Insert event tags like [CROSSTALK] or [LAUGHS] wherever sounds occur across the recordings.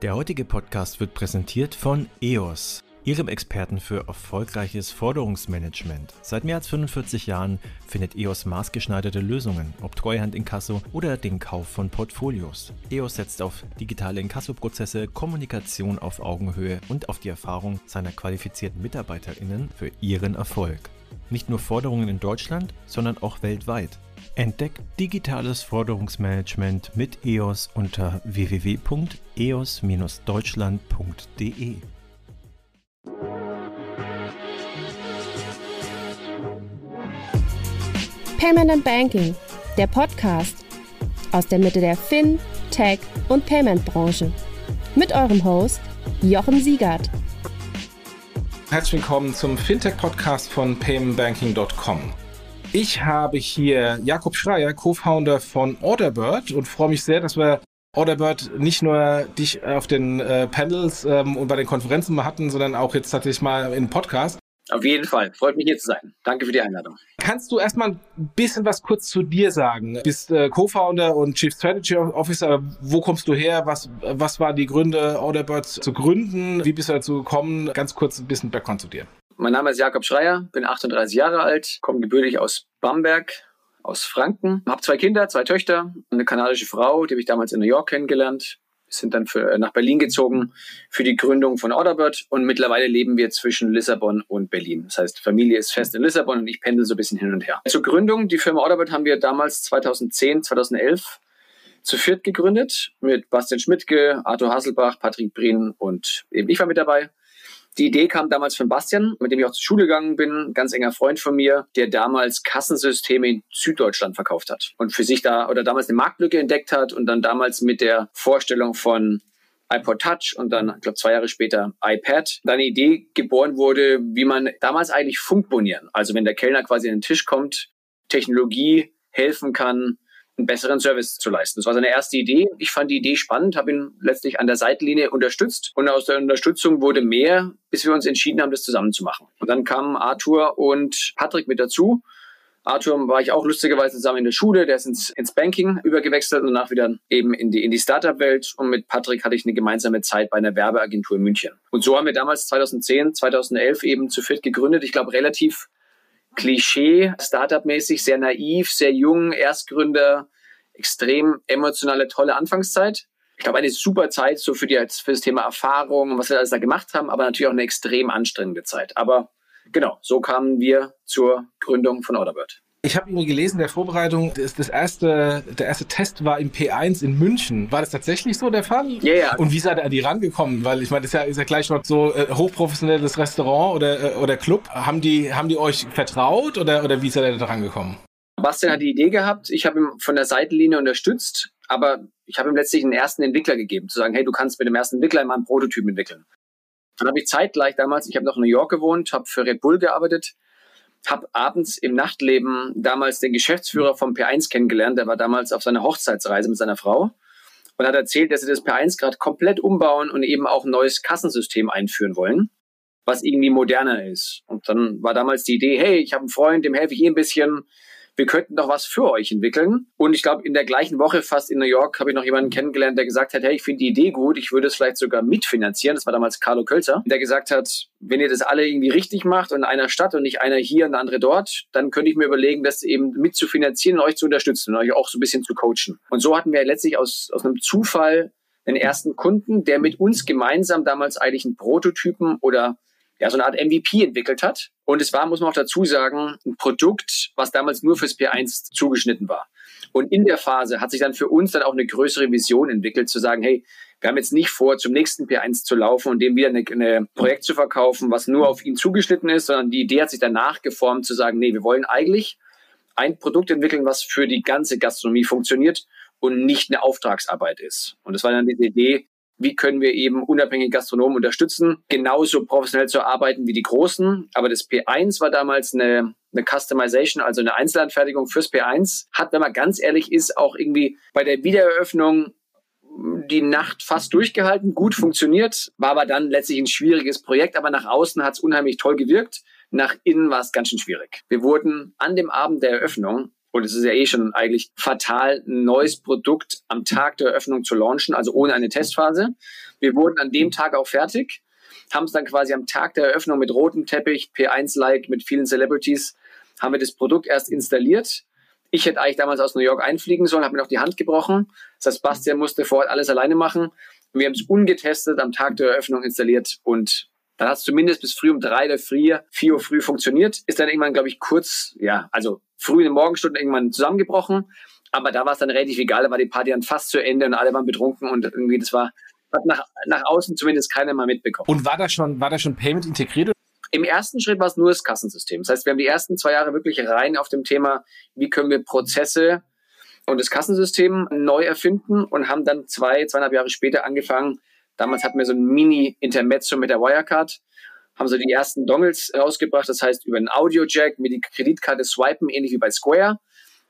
Der heutige Podcast wird präsentiert von EOS, Ihrem Experten für erfolgreiches Forderungsmanagement. Seit mehr als 45 Jahren findet EOS maßgeschneiderte Lösungen, ob Treuhand Inkasso oder den Kauf von Portfolios. EOS setzt auf digitale Inkassoprozesse, Kommunikation auf Augenhöhe und auf die Erfahrung seiner qualifizierten MitarbeiterInnen für ihren Erfolg. Nicht nur Forderungen in Deutschland, sondern auch weltweit. Entdeckt digitales Forderungsmanagement mit EOS unter www.eos-deutschland.de. Payment and Banking, der Podcast aus der Mitte der Fin, Tech und Payment Branche. Mit eurem Host Jochen Siegert. Herzlich willkommen zum Fintech-Podcast von paymentbanking.com. Ich habe hier Jakob Schreier, Co-Founder von Orderbird und freue mich sehr, dass wir Orderbird nicht nur dich auf den äh, Panels ähm, und bei den Konferenzen mal hatten, sondern auch jetzt tatsächlich mal im Podcast. Auf jeden Fall. Freut mich hier zu sein. Danke für die Einladung. Kannst du erstmal ein bisschen was kurz zu dir sagen? Du bist äh, Co-Founder und Chief Strategy Officer. Wo kommst du her? Was, was waren die Gründe, Orderbird zu gründen? Wie bist du dazu gekommen? Ganz kurz ein bisschen Background zu dir. Mein Name ist Jakob Schreier, bin 38 Jahre alt, komme gebürtig aus Bamberg, aus Franken, habe zwei Kinder, zwei Töchter, eine kanadische Frau, die habe ich damals in New York kennengelernt, sind dann für, nach Berlin gezogen für die Gründung von Orderbird und mittlerweile leben wir zwischen Lissabon und Berlin. Das heißt, Familie ist fest in Lissabon und ich pendel so ein bisschen hin und her. Zur Gründung, die Firma Orderbird haben wir damals 2010, 2011 zu viert gegründet mit Bastian Schmidtke, Arthur Hasselbach, Patrick Brien und eben ich war mit dabei. Die Idee kam damals von Bastian, mit dem ich auch zur Schule gegangen bin, ganz enger Freund von mir, der damals Kassensysteme in Süddeutschland verkauft hat und für sich da oder damals eine Marktlücke entdeckt hat und dann damals mit der Vorstellung von iPod Touch und dann, ich glaube, zwei Jahre später iPad, da eine Idee geboren wurde, wie man damals eigentlich funkbonieren. Also wenn der Kellner quasi an den Tisch kommt, Technologie helfen kann, einen besseren Service zu leisten. Das war seine erste Idee. Ich fand die Idee spannend, habe ihn letztlich an der Seitenlinie unterstützt und aus der Unterstützung wurde mehr, bis wir uns entschieden haben, das zusammen zu machen. Und dann kamen Arthur und Patrick mit dazu. Arthur war ich auch lustigerweise zusammen in der Schule, der ist ins, ins Banking übergewechselt und danach wieder eben in die, in die Startup-Welt. Und mit Patrick hatte ich eine gemeinsame Zeit bei einer Werbeagentur in München. Und so haben wir damals 2010, 2011 eben zu viert gegründet. Ich glaube, relativ Klischee, Startup-mäßig, sehr naiv, sehr jung, Erstgründer, extrem emotionale, tolle Anfangszeit. Ich glaube, eine super Zeit so für, die, für das Thema Erfahrung und was wir alles da gemacht haben, aber natürlich auch eine extrem anstrengende Zeit. Aber genau, so kamen wir zur Gründung von Orderbird. Ich habe irgendwie gelesen, der Vorbereitung, das, das, erste, der erste Test war im P1 in München. War das tatsächlich so der Fall? Ja, yeah, ja. Und wie seid ihr an die rangekommen? Weil ich meine, das ist ja, ist ja gleich noch so äh, hochprofessionelles Restaurant oder, äh, oder Club. Haben die, haben die euch vertraut oder, oder wie seid ihr da rangekommen? Bastian hat die Idee gehabt, ich habe ihn von der Seitenlinie unterstützt, aber ich habe ihm letztlich einen ersten Entwickler gegeben, zu sagen, hey, du kannst mit dem ersten Entwickler mal einen Prototyp entwickeln. Dann habe ich zeitgleich damals, ich habe noch in New York gewohnt, habe für Red Bull gearbeitet, habe abends im Nachtleben damals den Geschäftsführer vom P1 kennengelernt. Der war damals auf seiner Hochzeitsreise mit seiner Frau und hat erzählt, dass sie das P1 gerade komplett umbauen und eben auch ein neues Kassensystem einführen wollen, was irgendwie moderner ist. Und dann war damals die Idee, hey, ich habe einen Freund, dem helfe ich eh ein bisschen wir könnten doch was für euch entwickeln. Und ich glaube, in der gleichen Woche fast in New York habe ich noch jemanden kennengelernt, der gesagt hat, hey, ich finde die Idee gut, ich würde es vielleicht sogar mitfinanzieren. Das war damals Carlo Kölzer, der gesagt hat, wenn ihr das alle irgendwie richtig macht und in einer Stadt und nicht einer hier und der andere dort, dann könnte ich mir überlegen, das eben mitzufinanzieren und euch zu unterstützen und euch auch so ein bisschen zu coachen. Und so hatten wir letztlich aus, aus einem Zufall den ersten Kunden, der mit uns gemeinsam damals eigentlich einen Prototypen oder ja, so eine Art MVP entwickelt hat. Und es war, muss man auch dazu sagen, ein Produkt, was damals nur fürs P1 zugeschnitten war. Und in der Phase hat sich dann für uns dann auch eine größere Vision entwickelt, zu sagen, hey, wir haben jetzt nicht vor, zum nächsten P1 zu laufen und dem wieder ein Projekt zu verkaufen, was nur auf ihn zugeschnitten ist, sondern die Idee hat sich danach geformt, zu sagen, nee, wir wollen eigentlich ein Produkt entwickeln, was für die ganze Gastronomie funktioniert und nicht eine Auftragsarbeit ist. Und das war dann diese Idee, wie können wir eben unabhängige Gastronomen unterstützen, genauso professionell zu arbeiten wie die Großen. Aber das P1 war damals eine, eine Customization, also eine Einzelanfertigung fürs P1. Hat, wenn man ganz ehrlich ist, auch irgendwie bei der Wiedereröffnung die Nacht fast durchgehalten, gut funktioniert, war aber dann letztlich ein schwieriges Projekt, aber nach außen hat es unheimlich toll gewirkt. Nach innen war es ganz schön schwierig. Wir wurden an dem Abend der Eröffnung und es ist ja eh schon eigentlich fatal, ein neues Produkt am Tag der Eröffnung zu launchen, also ohne eine Testphase. Wir wurden an dem Tag auch fertig, haben es dann quasi am Tag der Eröffnung mit rotem Teppich, P1-like, mit vielen Celebrities, haben wir das Produkt erst installiert. Ich hätte eigentlich damals aus New York einfliegen sollen, habe mir noch die Hand gebrochen. Das heißt, Bastian musste vor Ort alles alleine machen. Wir haben es ungetestet am Tag der Eröffnung installiert und dann hat es zumindest bis früh um drei oder vier, vier Uhr früh funktioniert. Ist dann irgendwann, glaube ich, kurz, ja, also früh in den Morgenstunden irgendwann zusammengebrochen. Aber da war es dann relativ egal, da war die Party dann fast zu Ende und alle waren betrunken und irgendwie das war, hat nach, nach außen zumindest keiner mal mitbekommen. Und war da schon, war da schon Payment integriert? Im ersten Schritt war es nur das Kassensystem. Das heißt, wir haben die ersten zwei Jahre wirklich rein auf dem Thema, wie können wir Prozesse und das Kassensystem neu erfinden und haben dann zwei, zweieinhalb Jahre später angefangen. Damals hatten wir so ein Mini-Intermezzo mit der Wirecard, haben so die ersten Dongles rausgebracht. Das heißt, über einen Audio-Jack mit die Kreditkarte swipen, ähnlich wie bei Square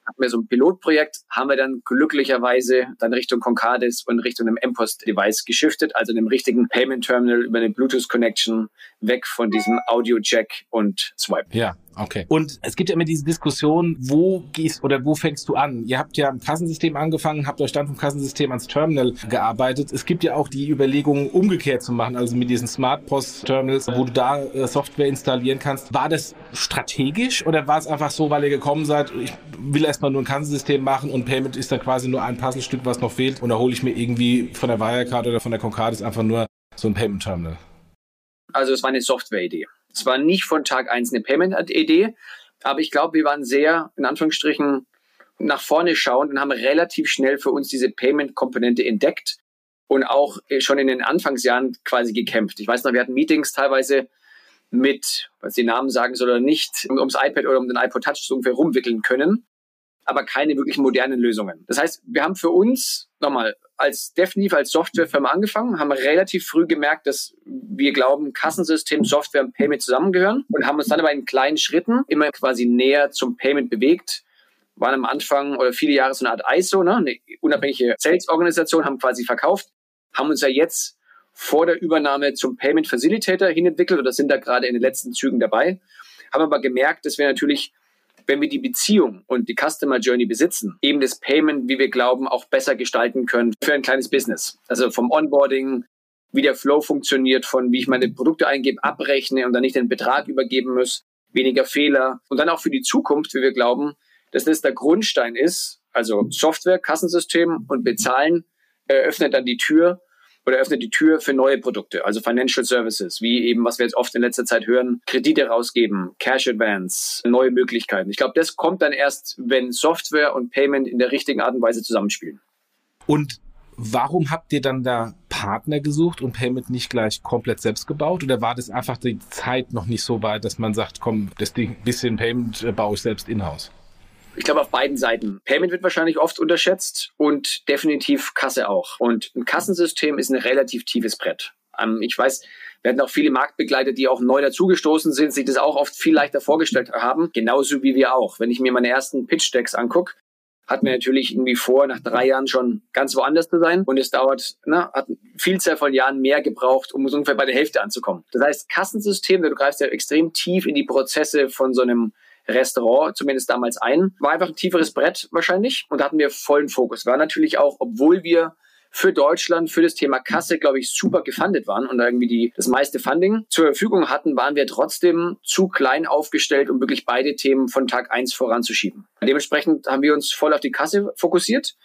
hatten wir so ein Pilotprojekt, haben wir dann glücklicherweise dann Richtung Concardis und Richtung einem M-Post-Device geschiftet, also einem richtigen Payment Terminal über eine Bluetooth-Connection weg von diesem Audio-Jack und Swipe. Ja, Okay. Und es gibt ja immer diese Diskussion, wo gehst oder wo fängst du an? Ihr habt ja im Kassensystem angefangen, habt euch dann vom Kassensystem ans Terminal gearbeitet. Es gibt ja auch die Überlegung, umgekehrt zu machen, also mit diesen Smart Post Terminals, wo du da äh, Software installieren kannst. War das strategisch oder war es einfach so, weil ihr gekommen seid, ich will erstmal nur ein Kassensystem machen und Payment ist dann quasi nur ein Puzzlestück, was noch fehlt und da hole ich mir irgendwie von der Wirecard oder von der Concardis einfach nur so ein Payment Terminal? Also es war eine Software-Idee. Es war nicht von Tag eins eine Payment-Idee, aber ich glaube, wir waren sehr, in Anführungsstrichen, nach vorne schauend und haben relativ schnell für uns diese Payment-Komponente entdeckt und auch schon in den Anfangsjahren quasi gekämpft. Ich weiß noch, wir hatten Meetings teilweise mit, was die Namen sagen soll oder nicht, ums iPad oder um den iPod Touch so ungefähr rumwickeln können, aber keine wirklich modernen Lösungen. Das heißt, wir haben für uns, nochmal, als definitiv als Softwarefirma angefangen, haben relativ früh gemerkt, dass wir glauben, Kassensystem, Software und Payment zusammengehören und haben uns dann aber in kleinen Schritten immer quasi näher zum Payment bewegt. Waren am Anfang oder viele Jahre so eine Art ISO, ne? eine unabhängige Sales-Organisation, haben quasi verkauft, haben uns ja jetzt vor der Übernahme zum Payment Facilitator hinentwickelt oder sind da gerade in den letzten Zügen dabei, haben aber gemerkt, dass wir natürlich wenn wir die Beziehung und die Customer Journey besitzen, eben das Payment, wie wir glauben, auch besser gestalten können für ein kleines Business. Also vom Onboarding, wie der Flow funktioniert, von wie ich meine Produkte eingebe, abrechne und dann nicht den Betrag übergeben muss, weniger Fehler und dann auch für die Zukunft, wie wir glauben, dass das der Grundstein ist, also Software, Kassensystem und Bezahlen eröffnet dann die Tür oder öffnet die Tür für neue Produkte, also Financial Services, wie eben, was wir jetzt oft in letzter Zeit hören, Kredite rausgeben, Cash Advance, neue Möglichkeiten. Ich glaube, das kommt dann erst, wenn Software und Payment in der richtigen Art und Weise zusammenspielen. Und warum habt ihr dann da Partner gesucht und Payment nicht gleich komplett selbst gebaut? Oder war das einfach die Zeit noch nicht so weit, dass man sagt, komm, das Ding, bisschen Payment äh, baue ich selbst in-house? Ich glaube auf beiden Seiten. Payment wird wahrscheinlich oft unterschätzt und definitiv Kasse auch. Und ein Kassensystem ist ein relativ tiefes Brett. Ähm, ich weiß, wir hatten auch viele Marktbegleiter, die auch neu dazugestoßen sind, sich das auch oft viel leichter vorgestellt haben. Genauso wie wir auch. Wenn ich mir meine ersten Pitch-Decks angucke, hatten wir natürlich irgendwie vor, nach drei Jahren schon ganz woanders zu sein. Und es dauert, ne, hat Vielzahl von Jahren mehr gebraucht, um ungefähr bei der Hälfte anzukommen. Das heißt, Kassensystem, du greifst ja extrem tief in die Prozesse von so einem Restaurant, zumindest damals ein. War einfach ein tieferes Brett wahrscheinlich und da hatten wir vollen Fokus. War natürlich auch, obwohl wir für Deutschland, für das Thema Kasse, glaube ich, super gefundet waren und irgendwie die, das meiste Funding zur Verfügung hatten, waren wir trotzdem zu klein aufgestellt, um wirklich beide Themen von Tag eins voranzuschieben. Dementsprechend haben wir uns voll auf die Kasse fokussiert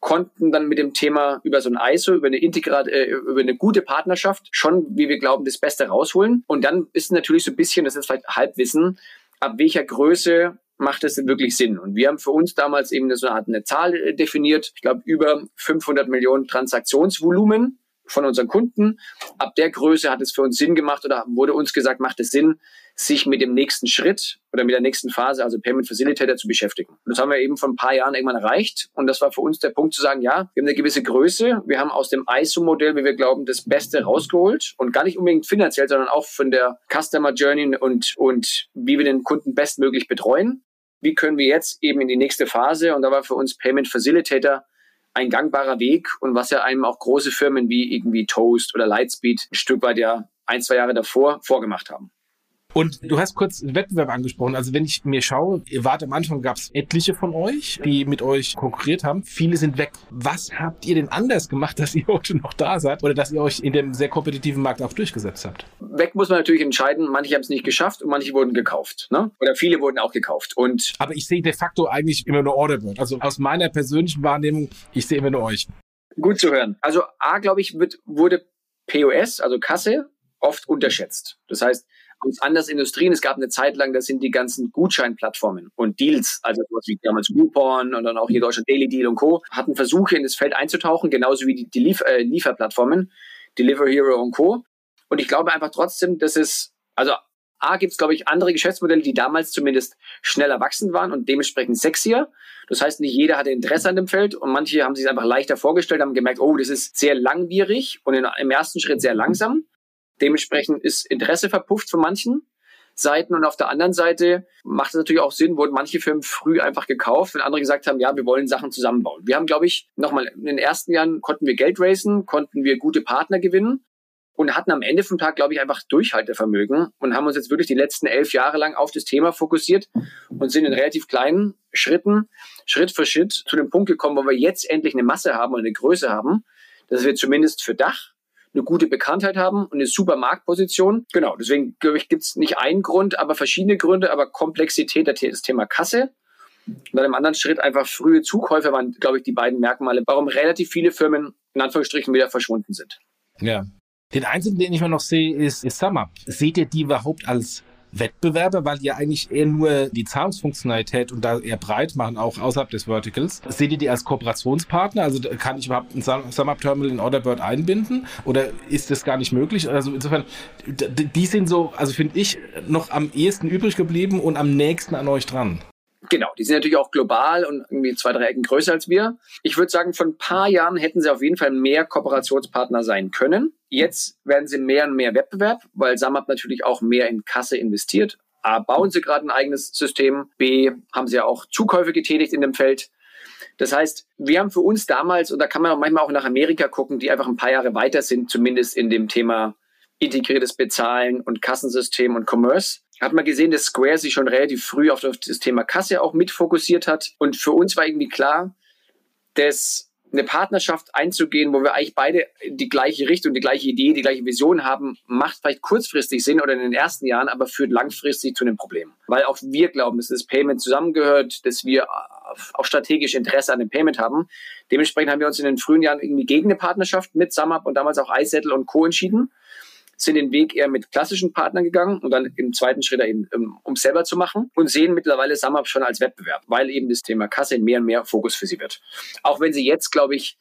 konnten dann mit dem Thema über so ein ISO, über eine integrat, äh, über eine gute Partnerschaft schon, wie wir glauben, das Beste rausholen. Und dann ist natürlich so ein bisschen, das ist vielleicht Halbwissen, ab welcher Größe macht es denn wirklich Sinn? Und wir haben für uns damals eben so eine Art eine Zahl äh, definiert, ich glaube über 500 Millionen Transaktionsvolumen von unseren Kunden. Ab der Größe hat es für uns Sinn gemacht oder wurde uns gesagt, macht es Sinn, sich mit dem nächsten Schritt oder mit der nächsten Phase, also Payment Facilitator, zu beschäftigen. Und das haben wir eben vor ein paar Jahren irgendwann erreicht. Und das war für uns der Punkt zu sagen, ja, wir haben eine gewisse Größe. Wir haben aus dem ISO-Modell, wie wir glauben, das Beste rausgeholt. Und gar nicht unbedingt finanziell, sondern auch von der Customer Journey und, und wie wir den Kunden bestmöglich betreuen. Wie können wir jetzt eben in die nächste Phase? Und da war für uns Payment Facilitator ein gangbarer Weg und was ja einem auch große Firmen wie irgendwie Toast oder Lightspeed ein Stück weit ja ein, zwei Jahre davor vorgemacht haben. Und du hast kurz Wettbewerb angesprochen. Also wenn ich mir schaue, ihr wart am Anfang, gab es etliche von euch, die mit euch konkurriert haben. Viele sind weg. Was habt ihr denn anders gemacht, dass ihr [LAUGHS] heute noch da seid oder dass ihr euch in dem sehr kompetitiven Markt auch durchgesetzt habt? Weg muss man natürlich entscheiden. Manche haben es nicht geschafft und manche wurden gekauft. Ne? Oder viele wurden auch gekauft. Und Aber ich sehe de facto eigentlich immer nur Orderbird. Also aus meiner persönlichen Wahrnehmung, ich sehe immer nur euch. Gut zu hören. Also A, glaube ich, wird, wurde POS, also Kasse, oft unterschätzt. Das heißt, aus anderen Industrien, es gab eine Zeit lang, das sind die ganzen Gutscheinplattformen und Deals, also sowas wie damals Groupon und dann auch hier Deutschland Daily Deal und Co., hatten Versuche in das Feld einzutauchen, genauso wie die, die Lief äh, Lieferplattformen, Deliver Hero und Co. Und ich glaube einfach trotzdem, dass es, also A gibt es, glaube ich, andere Geschäftsmodelle, die damals zumindest schneller wachsend waren und dementsprechend sexier. Das heißt, nicht jeder hatte Interesse an dem Feld und manche haben sich einfach leichter vorgestellt, haben gemerkt, oh, das ist sehr langwierig und in, im ersten Schritt sehr langsam. Dementsprechend ist Interesse verpufft von manchen Seiten und auf der anderen Seite macht es natürlich auch Sinn, wurden manche Firmen früh einfach gekauft, wenn andere gesagt haben, ja, wir wollen Sachen zusammenbauen. Wir haben, glaube ich, nochmal in den ersten Jahren konnten wir Geld raisen, konnten wir gute Partner gewinnen und hatten am Ende vom Tag, glaube ich, einfach Durchhaltevermögen und haben uns jetzt wirklich die letzten elf Jahre lang auf das Thema fokussiert und sind in relativ kleinen Schritten, Schritt für Schritt zu dem Punkt gekommen, wo wir jetzt endlich eine Masse haben und eine Größe haben, dass wir zumindest für Dach eine gute Bekanntheit haben und eine super Marktposition. Genau, deswegen glaube ich, gibt es nicht einen Grund, aber verschiedene Gründe, aber Komplexität, das Thema Kasse. Und dann im anderen Schritt einfach frühe Zukäufe waren, glaube ich, die beiden Merkmale, warum relativ viele Firmen in Anführungsstrichen wieder verschwunden sind. Ja. Den einzigen, den ich mal noch sehe, ist, ist SumUp. Seht ihr die überhaupt als Wettbewerber, weil die ja eigentlich eher nur die Zahlungsfunktionalität und da eher breit machen, auch außerhalb des Verticals. Seht ihr die als Kooperationspartner? Also kann ich überhaupt ein SumUp-Terminal in Orderbird einbinden oder ist das gar nicht möglich? Also insofern, die sind so, also finde ich, noch am ehesten übrig geblieben und am nächsten an euch dran. Genau, die sind natürlich auch global und irgendwie zwei, drei Ecken größer als wir. Ich würde sagen, vor ein paar Jahren hätten sie auf jeden Fall mehr Kooperationspartner sein können. Jetzt werden sie mehr und mehr Wettbewerb, weil SAMAP natürlich auch mehr in Kasse investiert. A, bauen sie gerade ein eigenes System. B, haben sie ja auch Zukäufe getätigt in dem Feld. Das heißt, wir haben für uns damals, und da kann man auch manchmal auch nach Amerika gucken, die einfach ein paar Jahre weiter sind, zumindest in dem Thema integriertes Bezahlen und Kassensystem und Commerce hat man gesehen, dass Square sich schon relativ früh auf das Thema Kasse auch mit fokussiert hat. Und für uns war irgendwie klar, dass eine Partnerschaft einzugehen, wo wir eigentlich beide die gleiche Richtung, die gleiche Idee, die gleiche Vision haben, macht vielleicht kurzfristig Sinn oder in den ersten Jahren, aber führt langfristig zu einem Problem. Weil auch wir glauben, dass das Payment zusammengehört, dass wir auch strategisch Interesse an dem Payment haben. Dementsprechend haben wir uns in den frühen Jahren irgendwie gegen eine Partnerschaft mit SumUp und damals auch iSettle und Co. entschieden sind den Weg eher mit klassischen Partnern gegangen und dann im zweiten Schritt eben, ähm, um selber zu machen und sehen mittlerweile SumUp schon als Wettbewerb, weil eben das Thema Kasse mehr und mehr Fokus für sie wird. Auch wenn sie jetzt, glaube ich,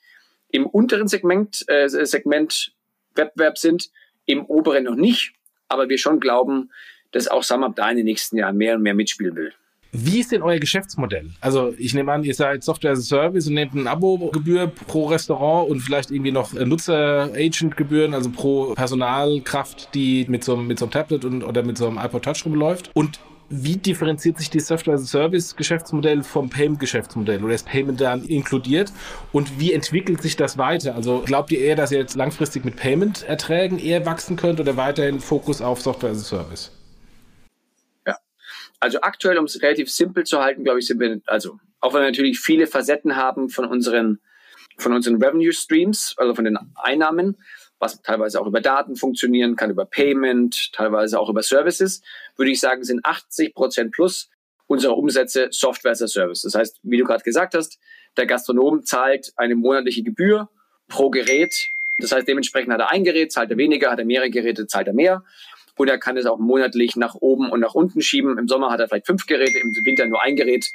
im unteren Segment, äh, Segment Wettbewerb sind, im oberen noch nicht, aber wir schon glauben, dass auch SumUp da in den nächsten Jahren mehr und mehr mitspielen will. Wie ist denn euer Geschäftsmodell? Also ich nehme an, ihr seid Software as a Service und nehmt ein Abo-Gebühr pro Restaurant und vielleicht irgendwie noch Nutzer-Agent-Gebühren, also pro Personalkraft, die mit so, einem, mit so einem Tablet und, oder mit so einem iPod Touch rumläuft. Und wie differenziert sich die Software as a Service Geschäftsmodell vom Payment Geschäftsmodell oder ist Payment dann inkludiert und wie entwickelt sich das weiter? Also glaubt ihr eher, dass ihr jetzt langfristig mit Payment Erträgen eher wachsen könnt oder weiterhin Fokus auf Software as a Service? Also aktuell, um es relativ simpel zu halten, glaube ich, sind wir, also auch wenn wir natürlich viele Facetten haben von unseren, von unseren Revenue Streams, also von den Einnahmen, was teilweise auch über Daten funktionieren kann, über Payment, teilweise auch über Services, würde ich sagen, sind 80 Prozent plus unserer Umsätze Software as a Service. Das heißt, wie du gerade gesagt hast, der Gastronom zahlt eine monatliche Gebühr pro Gerät. Das heißt, dementsprechend hat er ein Gerät, zahlt er weniger, hat er mehrere Geräte, zahlt er mehr. Oder er kann es auch monatlich nach oben und nach unten schieben. Im Sommer hat er vielleicht fünf Geräte, im Winter nur ein Gerät.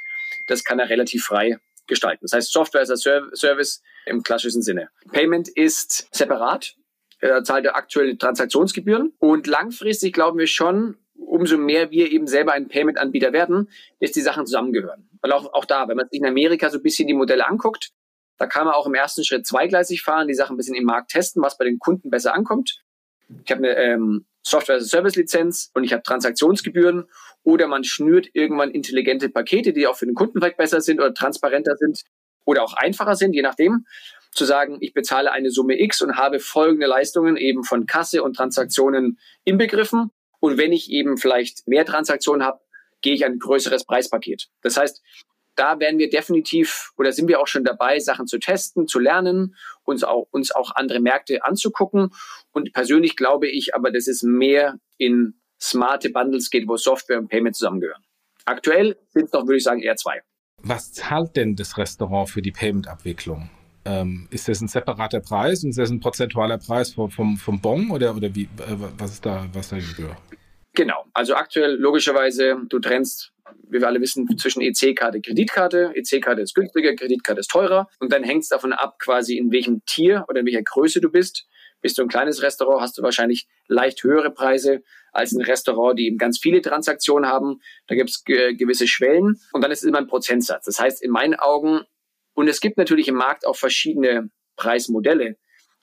Das kann er relativ frei gestalten. Das heißt, Software as a Service im klassischen Sinne. Payment ist separat. Er zahlt er aktuell Transaktionsgebühren. Und langfristig glauben wir schon, umso mehr wir eben selber ein Payment-Anbieter werden, dass die Sachen zusammengehören. Weil auch, auch da, wenn man sich in Amerika so ein bisschen die Modelle anguckt, da kann man auch im ersten Schritt zweigleisig fahren, die Sachen ein bisschen im Markt testen, was bei den Kunden besser ankommt. Ich habe eine ähm, Software-as-a-Service-Lizenz und ich habe Transaktionsgebühren oder man schnürt irgendwann intelligente Pakete, die auch für den Kunden vielleicht besser sind oder transparenter sind oder auch einfacher sind, je nachdem, zu sagen, ich bezahle eine Summe X und habe folgende Leistungen eben von Kasse und Transaktionen inbegriffen Und wenn ich eben vielleicht mehr Transaktionen habe, gehe ich ein größeres Preispaket. Das heißt, da werden wir definitiv oder sind wir auch schon dabei, Sachen zu testen, zu lernen, uns auch, uns auch andere Märkte anzugucken. Und persönlich glaube ich aber, dass es mehr in smarte Bundles geht, wo Software und Payment zusammengehören. Aktuell sind es noch, würde ich sagen, eher zwei. Was zahlt denn das Restaurant für die Payment-Abwicklung? Ähm, ist das ein separater Preis und ist das ein prozentualer Preis vom, vom, vom Bon oder, oder wie, äh, was ist da, was da? Genau. Also aktuell logischerweise, du trennst, wie wir alle wissen, zwischen EC-Karte, Kreditkarte. EC-Karte ist günstiger, Kreditkarte ist teurer. Und dann hängt es davon ab, quasi in welchem Tier oder in welcher Größe du bist. Bist du ein kleines Restaurant, hast du wahrscheinlich leicht höhere Preise als ein Restaurant, die eben ganz viele Transaktionen haben. Da gibt es ge gewisse Schwellen und dann ist es immer ein Prozentsatz. Das heißt, in meinen Augen, und es gibt natürlich im Markt auch verschiedene Preismodelle,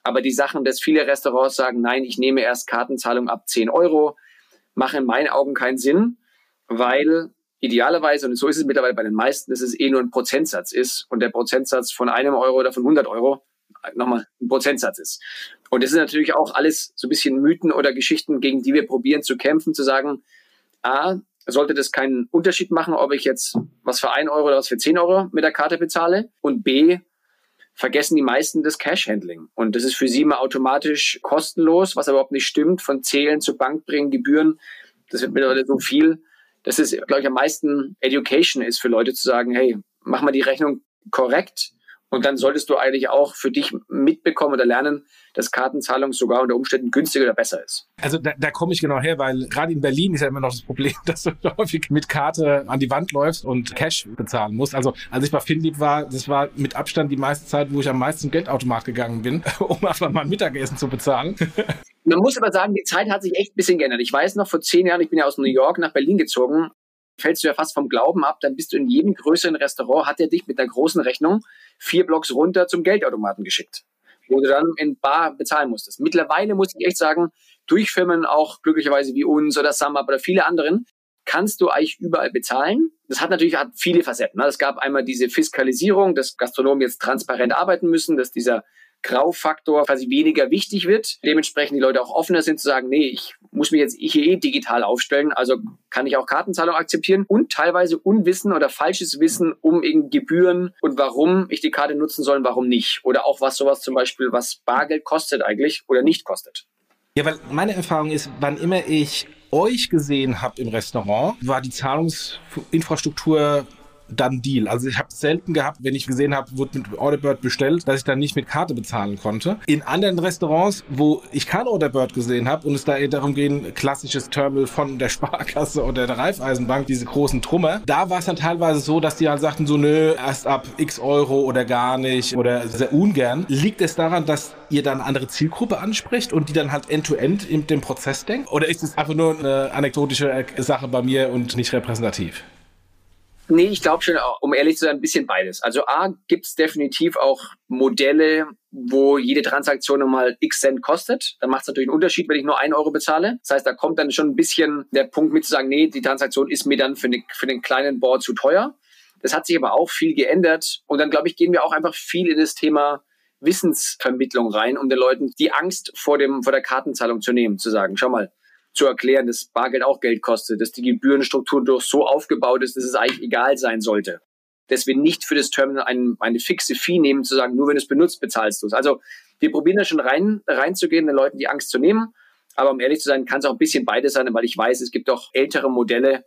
aber die Sachen, dass viele Restaurants sagen, nein, ich nehme erst Kartenzahlung ab 10 Euro, machen in meinen Augen keinen Sinn, weil idealerweise, und so ist es mittlerweile bei den meisten, dass es eh nur ein Prozentsatz ist und der Prozentsatz von einem Euro oder von 100 Euro nochmal ein Prozentsatz ist. Und das ist natürlich auch alles so ein bisschen Mythen oder Geschichten, gegen die wir probieren zu kämpfen, zu sagen, A, sollte das keinen Unterschied machen, ob ich jetzt was für ein Euro oder was für zehn Euro mit der Karte bezahle. Und B, vergessen die meisten das Cash-Handling. Und das ist für sie mal automatisch kostenlos, was überhaupt nicht stimmt, von Zählen zu Bank bringen, Gebühren. Das wird mittlerweile so viel, dass es, glaube ich, am meisten Education ist für Leute zu sagen, hey, mach mal die Rechnung korrekt und dann solltest du eigentlich auch für dich mitbekommen oder lernen, dass Kartenzahlung sogar unter Umständen günstiger oder besser ist. Also da, da komme ich genau her, weil gerade in Berlin ist ja immer noch das Problem, [LAUGHS] dass du häufig mit Karte an die Wand läufst und Cash bezahlen musst. Also als ich bei Finlieb war, das war mit Abstand die meiste Zeit, wo ich am meisten Geldautomat gegangen bin, [LAUGHS] um einfach mal ein Mittagessen zu bezahlen. [LAUGHS] Man muss aber sagen, die Zeit hat sich echt ein bisschen geändert. Ich weiß noch, vor zehn Jahren, ich bin ja aus New York nach Berlin gezogen, fällst du ja fast vom Glauben ab, dann bist du in jedem größeren Restaurant, hat er dich mit einer großen Rechnung vier Blocks runter zum Geldautomaten geschickt, wo du dann in Bar bezahlen musstest. Mittlerweile muss ich echt sagen, durch Firmen auch glücklicherweise wie uns oder SumUp oder viele anderen, kannst du eigentlich überall bezahlen. Das hat natürlich hat viele Facetten. Ne? Es gab einmal diese Fiskalisierung, dass Gastronomen jetzt transparent arbeiten müssen, dass dieser Graufaktor quasi weniger wichtig wird. Dementsprechend die Leute auch offener sind zu sagen, nee, ich muss mich jetzt hier eh digital aufstellen, also kann ich auch Kartenzahlung akzeptieren und teilweise Unwissen oder falsches Wissen um irgendwie Gebühren und warum ich die Karte nutzen soll und warum nicht. Oder auch was sowas zum Beispiel, was Bargeld kostet eigentlich oder nicht kostet. Ja, weil meine Erfahrung ist, wann immer ich euch gesehen habe im Restaurant, war die Zahlungsinfrastruktur dann Deal. Also ich habe selten gehabt, wenn ich gesehen habe, wurde mit Orderbird bestellt, dass ich dann nicht mit Karte bezahlen konnte. In anderen Restaurants, wo ich kein Orderbird gesehen habe und es da eher darum ging, klassisches Terminal von der Sparkasse oder der Raiffeisenbank, diese großen Trummer, da war es dann teilweise so, dass die halt sagten so, nö, erst ab x Euro oder gar nicht oder sehr ungern. Liegt es daran, dass ihr dann andere Zielgruppe anspricht und die dann halt end-to-end -end in dem Prozess denkt? Oder ist es einfach nur eine anekdotische Sache bei mir und nicht repräsentativ? Nee, ich glaube schon, um ehrlich zu sein, ein bisschen beides. Also A, gibt es definitiv auch Modelle, wo jede Transaktion nochmal x Cent kostet. Da macht es natürlich einen Unterschied, wenn ich nur ein Euro bezahle. Das heißt, da kommt dann schon ein bisschen der Punkt mit zu sagen, nee, die Transaktion ist mir dann für, ne, für den kleinen Board zu teuer. Das hat sich aber auch viel geändert. Und dann, glaube ich, gehen wir auch einfach viel in das Thema Wissensvermittlung rein, um den Leuten die Angst vor, dem, vor der Kartenzahlung zu nehmen, zu sagen, schau mal, zu erklären, dass Bargeld auch Geld kostet, dass die Gebührenstruktur durch so aufgebaut ist, dass es eigentlich egal sein sollte. Dass wir nicht für das Terminal ein, eine fixe Fee nehmen, zu sagen, nur wenn du es benutzt, bezahlst du es. Also wir probieren da schon rein, reinzugehen, den Leuten die Angst zu nehmen. Aber um ehrlich zu sein, kann es auch ein bisschen beides sein, weil ich weiß, es gibt auch ältere Modelle,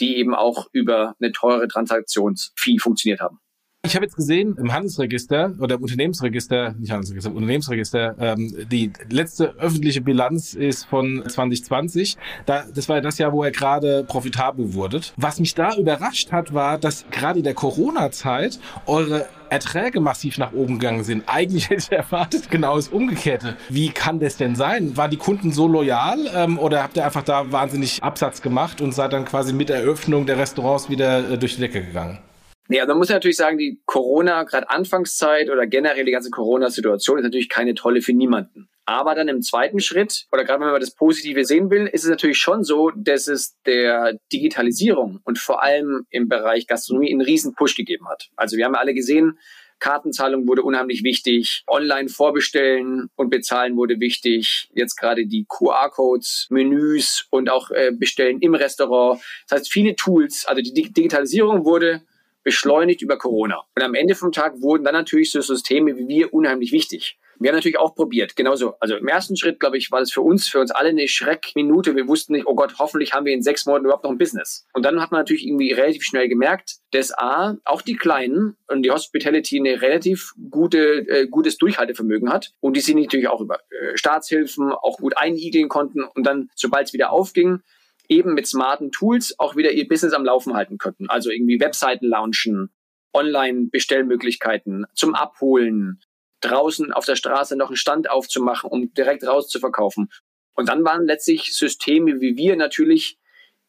die eben auch über eine teure Transaktionsfee funktioniert haben. Ich habe jetzt gesehen im Handelsregister oder im Unternehmensregister, nicht Handelsregister, im Unternehmensregister, ähm, die letzte öffentliche Bilanz ist von 2020. Da, das war das Jahr, wo er gerade profitabel wurde. Was mich da überrascht hat, war, dass gerade in der Corona-Zeit eure Erträge massiv nach oben gegangen sind. Eigentlich hätte ich erwartet, genau das Umgekehrte. Wie kann das denn sein? Waren die Kunden so loyal ähm, oder habt ihr einfach da wahnsinnig Absatz gemacht und seid dann quasi mit Eröffnung der Restaurants wieder äh, durch die Decke gegangen? Also man muss natürlich sagen, die Corona, gerade Anfangszeit oder generell die ganze Corona-Situation ist natürlich keine tolle für niemanden. Aber dann im zweiten Schritt, oder gerade wenn man das Positive sehen will, ist es natürlich schon so, dass es der Digitalisierung und vor allem im Bereich Gastronomie einen riesen Push gegeben hat. Also wir haben ja alle gesehen, Kartenzahlung wurde unheimlich wichtig. Online vorbestellen und bezahlen wurde wichtig. Jetzt gerade die QR-Codes, Menüs und auch äh, bestellen im Restaurant. Das heißt, viele Tools, also die Digitalisierung wurde beschleunigt über Corona. Und am Ende vom Tag wurden dann natürlich so Systeme wie wir unheimlich wichtig. Wir haben natürlich auch probiert, genauso. Also im ersten Schritt, glaube ich, war das für uns, für uns alle eine Schreckminute. Wir wussten nicht, oh Gott, hoffentlich haben wir in sechs Monaten überhaupt noch ein Business. Und dann hat man natürlich irgendwie relativ schnell gemerkt, dass A, auch die Kleinen und die Hospitality eine relativ gute, äh, gutes Durchhaltevermögen hat. Und die sind natürlich auch über äh, Staatshilfen auch gut einigeln konnten. Und dann, sobald es wieder aufging, eben mit smarten Tools auch wieder ihr Business am Laufen halten könnten. Also irgendwie Webseiten launchen, Online-Bestellmöglichkeiten zum Abholen, draußen auf der Straße noch einen Stand aufzumachen, um direkt rauszuverkaufen. Und dann waren letztlich Systeme wie wir natürlich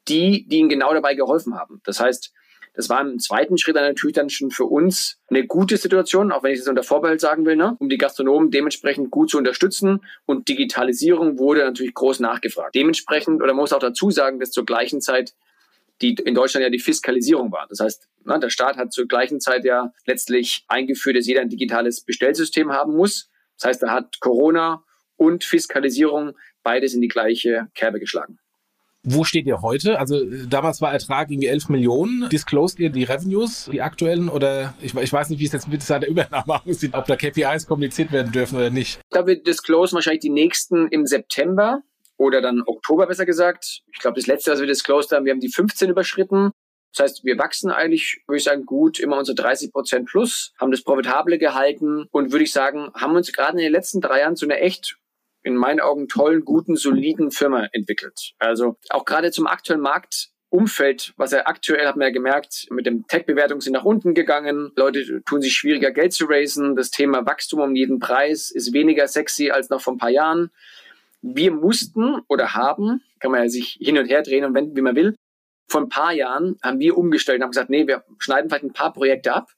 die, die ihnen genau dabei geholfen haben. Das heißt, das war im zweiten Schritt dann natürlich dann schon für uns eine gute Situation, auch wenn ich es unter Vorbehalt sagen will, ne? um die Gastronomen dementsprechend gut zu unterstützen. Und Digitalisierung wurde natürlich groß nachgefragt. Dementsprechend, oder man muss auch dazu sagen, dass zur gleichen Zeit die in Deutschland ja die Fiskalisierung war. Das heißt, na, der Staat hat zur gleichen Zeit ja letztlich eingeführt, dass jeder ein digitales Bestellsystem haben muss. Das heißt, da hat Corona und Fiskalisierung beides in die gleiche Kerbe geschlagen. Wo steht ihr heute? Also damals war Ertrag irgendwie 11 Millionen. Disclosed ihr die Revenues, die aktuellen? Oder ich, ich weiß nicht, wie es jetzt mit der Übernahme [LAUGHS] aussieht, ob da KPIs kommuniziert werden dürfen oder nicht. Ich glaube, wir disclosen wahrscheinlich die nächsten im September oder dann Oktober besser gesagt. Ich glaube, das letzte, was wir disclosed haben, wir haben die 15 überschritten. Das heißt, wir wachsen eigentlich, würde ich sagen, gut, immer unsere 30 Prozent plus, haben das Profitable gehalten und würde ich sagen, haben uns gerade in den letzten drei Jahren zu einer echt in meinen Augen tollen, guten, soliden Firma entwickelt. Also auch gerade zum aktuellen Marktumfeld, was er aktuell, hat man ja gemerkt, mit dem Tech-Bewertung sind nach unten gegangen. Leute tun sich schwieriger, Geld zu raisen. Das Thema Wachstum um jeden Preis ist weniger sexy als noch vor ein paar Jahren. Wir mussten oder haben, kann man ja sich hin und her drehen und wenden, wie man will, vor ein paar Jahren haben wir umgestellt und haben gesagt, nee, wir schneiden vielleicht ein paar Projekte ab,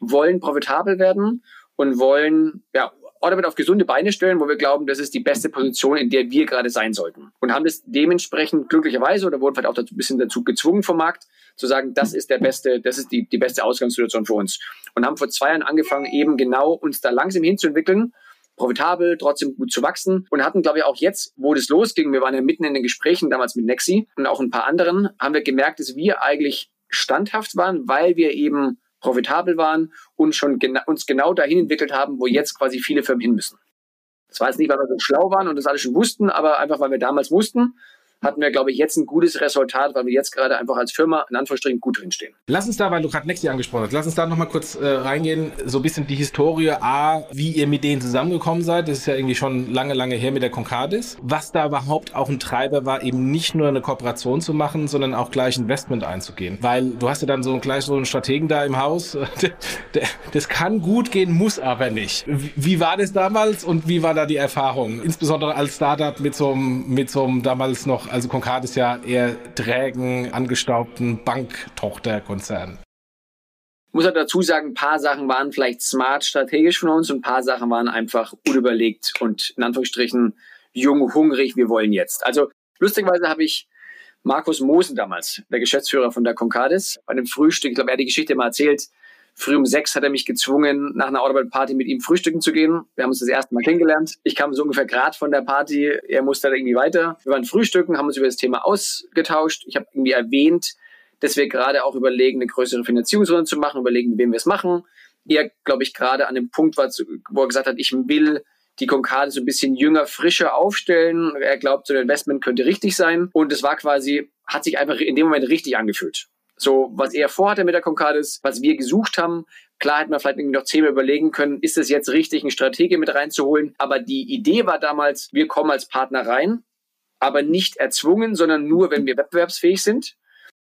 wollen profitabel werden und wollen ja, Orderbit auf gesunde Beine stellen, wo wir glauben, das ist die beste Position, in der wir gerade sein sollten. Und haben das dementsprechend glücklicherweise oder wurden vielleicht auch ein bisschen dazu gezwungen vom Markt, zu sagen, das ist der beste, das ist die, die beste Ausgangssituation für uns. Und haben vor zwei Jahren angefangen, eben genau uns da langsam hinzuentwickeln profitabel, trotzdem gut zu wachsen und hatten, glaube ich, auch jetzt, wo das losging, wir waren ja mitten in den Gesprächen damals mit Nexi und auch ein paar anderen, haben wir gemerkt, dass wir eigentlich standhaft waren, weil wir eben profitabel waren und schon gena uns genau dahin entwickelt haben, wo jetzt quasi viele Firmen hin müssen. Das war jetzt nicht, weil wir so schlau waren und das alles schon wussten, aber einfach, weil wir damals wussten, hatten wir, glaube ich, jetzt ein gutes Resultat, weil wir jetzt gerade einfach als Firma in Anführungsstrichen gut drinstehen. Lass uns da, weil du gerade Nexi angesprochen hast, lass uns da nochmal kurz äh, reingehen, so ein bisschen die Historie, A, wie ihr mit denen zusammengekommen seid, das ist ja irgendwie schon lange, lange her mit der Concardis, was da überhaupt auch ein Treiber war, eben nicht nur eine Kooperation zu machen, sondern auch gleich Investment einzugehen, weil du hast ja dann so gleich so einen Strategen da im Haus, [LAUGHS] das kann gut gehen, muss aber nicht. Wie war das damals und wie war da die Erfahrung, insbesondere als Startup mit so einem, mit so einem damals noch also Concard ist ja eher trägen, angestaubten Banktochterkonzern. Ich muss halt dazu sagen, ein paar Sachen waren vielleicht smart strategisch von uns und ein paar Sachen waren einfach unüberlegt und in Anführungsstrichen jung, hungrig, wir wollen jetzt. Also lustigerweise habe ich Markus Mosen damals, der Geschäftsführer von der Concardis, bei einem Frühstück, ich glaube, er hat die Geschichte mal erzählt, Früh um sechs hat er mich gezwungen, nach einer Autobahn-Party mit ihm frühstücken zu gehen. Wir haben uns das erste Mal kennengelernt. Ich kam so ungefähr grad von der Party. Er musste da irgendwie weiter. Wir waren frühstücken, haben uns über das Thema ausgetauscht. Ich habe irgendwie erwähnt, dass wir gerade auch überlegen, eine größere Finanzierungsrunde zu machen, überlegen, mit wem wir es machen. Er, glaube ich, gerade an dem Punkt war, wo er gesagt hat, ich will die Konkade so ein bisschen jünger, frischer aufstellen. Er glaubt, so ein Investment könnte richtig sein. Und es war quasi, hat sich einfach in dem Moment richtig angefühlt. So, was er vorhatte mit der Concardis, was wir gesucht haben. Klar hätten wir vielleicht noch zehnmal überlegen können, ist es jetzt richtig, eine Strategie mit reinzuholen. Aber die Idee war damals, wir kommen als Partner rein, aber nicht erzwungen, sondern nur, wenn wir wettbewerbsfähig sind.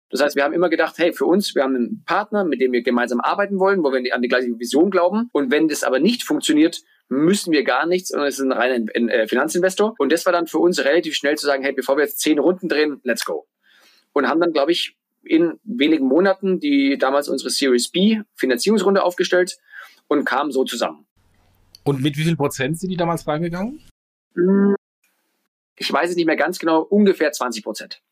Das heißt, wir haben immer gedacht, hey, für uns, wir haben einen Partner, mit dem wir gemeinsam arbeiten wollen, wo wir an die gleiche Vision glauben. Und wenn das aber nicht funktioniert, müssen wir gar nichts, sondern es ist ein reiner äh, Finanzinvestor. Und das war dann für uns relativ schnell zu sagen, hey, bevor wir jetzt zehn Runden drehen, let's go. Und haben dann, glaube ich, in wenigen Monaten die damals unsere Series B Finanzierungsrunde aufgestellt und kamen so zusammen. Und mit wie viel Prozent sind die damals reingegangen? Ich weiß es nicht mehr ganz genau, ungefähr 20 Prozent.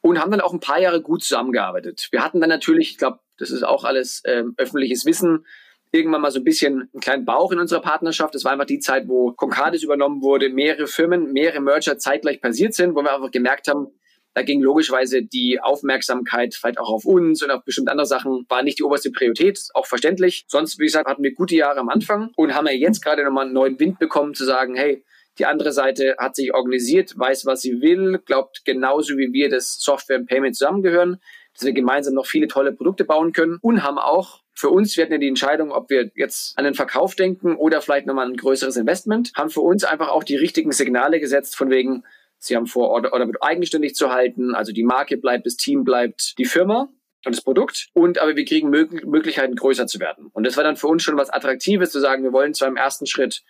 Und haben dann auch ein paar Jahre gut zusammengearbeitet. Wir hatten dann natürlich, ich glaube, Das ist auch alles ähm, öffentliches Wissen. Irgendwann mal so ein bisschen einen kleinen Bauch in unserer Partnerschaft. Das war einfach die Zeit, wo Concardis übernommen wurde, mehrere Firmen, mehrere Merger zeitgleich passiert sind, wo wir einfach gemerkt haben, da ging logischerweise die Aufmerksamkeit vielleicht auch auf uns und auf bestimmte andere Sachen, war nicht die oberste Priorität, auch verständlich. Sonst, wie gesagt, hatten wir gute Jahre am Anfang und haben ja jetzt gerade nochmal einen neuen Wind bekommen, zu sagen, hey, die andere Seite hat sich organisiert, weiß, was sie will, glaubt genauso wie wir, dass Software und Payment zusammengehören, dass wir gemeinsam noch viele tolle Produkte bauen können und haben auch für uns, wir hatten ja die Entscheidung, ob wir jetzt an den Verkauf denken oder vielleicht nochmal ein größeres Investment, haben für uns einfach auch die richtigen Signale gesetzt, von wegen, Sie haben vor, Order eigenständig zu halten. Also die Marke bleibt, das Team bleibt, die Firma und das Produkt. Und aber wir kriegen Mög Möglichkeiten, größer zu werden. Und das war dann für uns schon was Attraktives, zu sagen, wir wollen zwar im ersten Schritt,